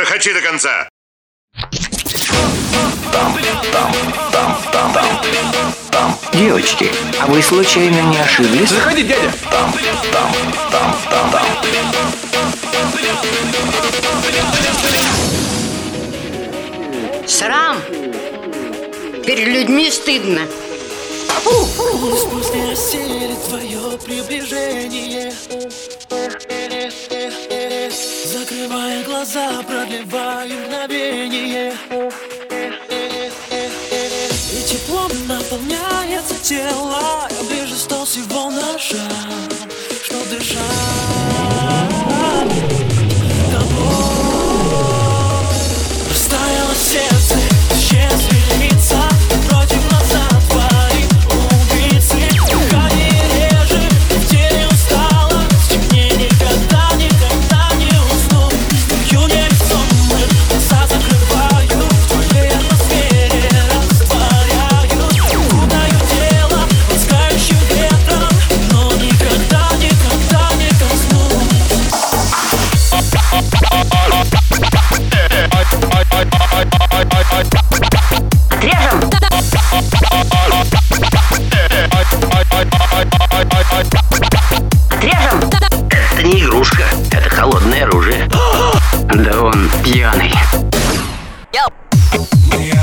Грохочи до конца! Там, там, там, там, там, там. Девочки, а вы случайно не ошиблись? Заходи, дядя! Там, там, там, там, там. Срам! Перед людьми стыдно. Фу! Искусство твое приближение Закрывая глаза, продлевая мгновение. И теплом наполняется тело. Я ближе стал всего на шаг, чтоб дышать. пьяный. Yo.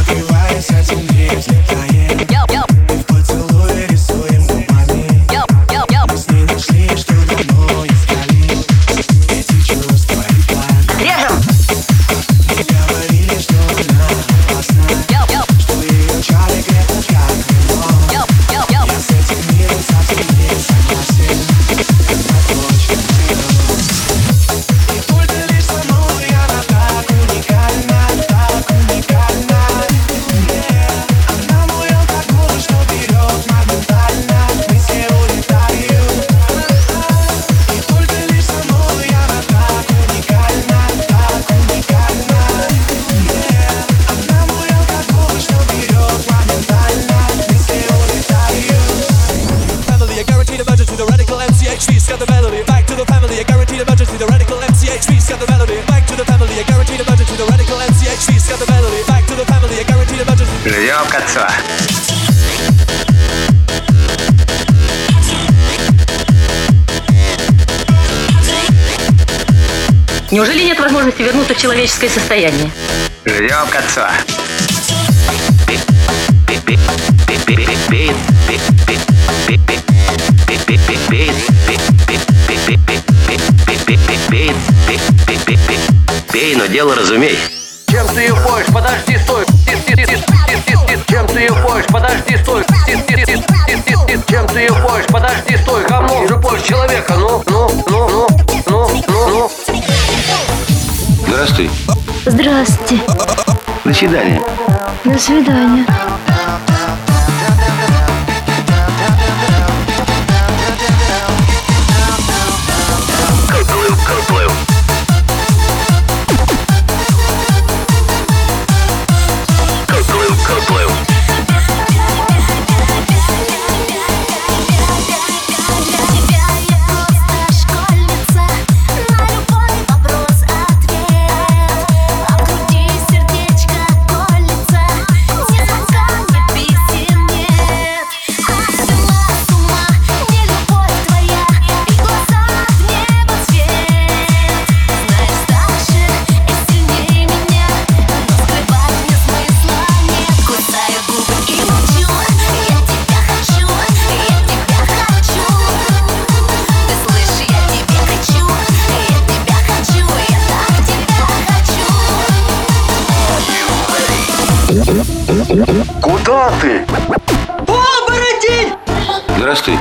Неужели нет возможности вернуться в человеческое состояние? Ждем конца. Пей, но дело разумей. Чем ты ебоешь? Подожди, стой. Чем ты ебоешь? Подожди, стой. Чем ты ебоешь? Подожди, стой. Кому же больше человека? Ну, ну, ну, ну. ты. Здравствуйте. До свидания. До свидания. Куда ты? Оборотень! Здравствуй.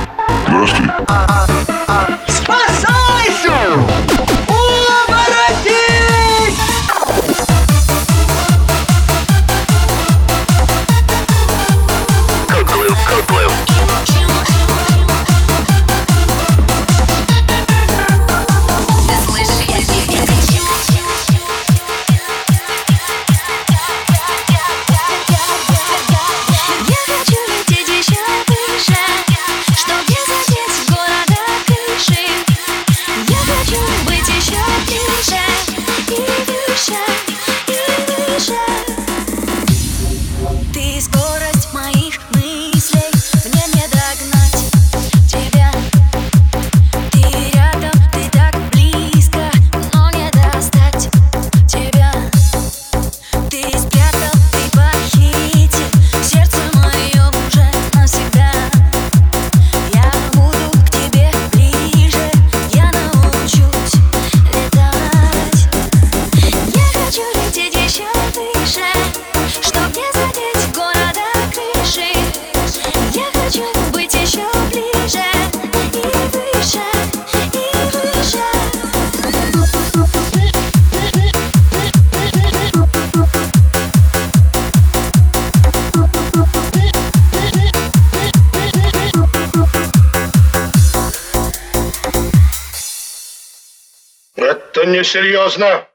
Несерьезно.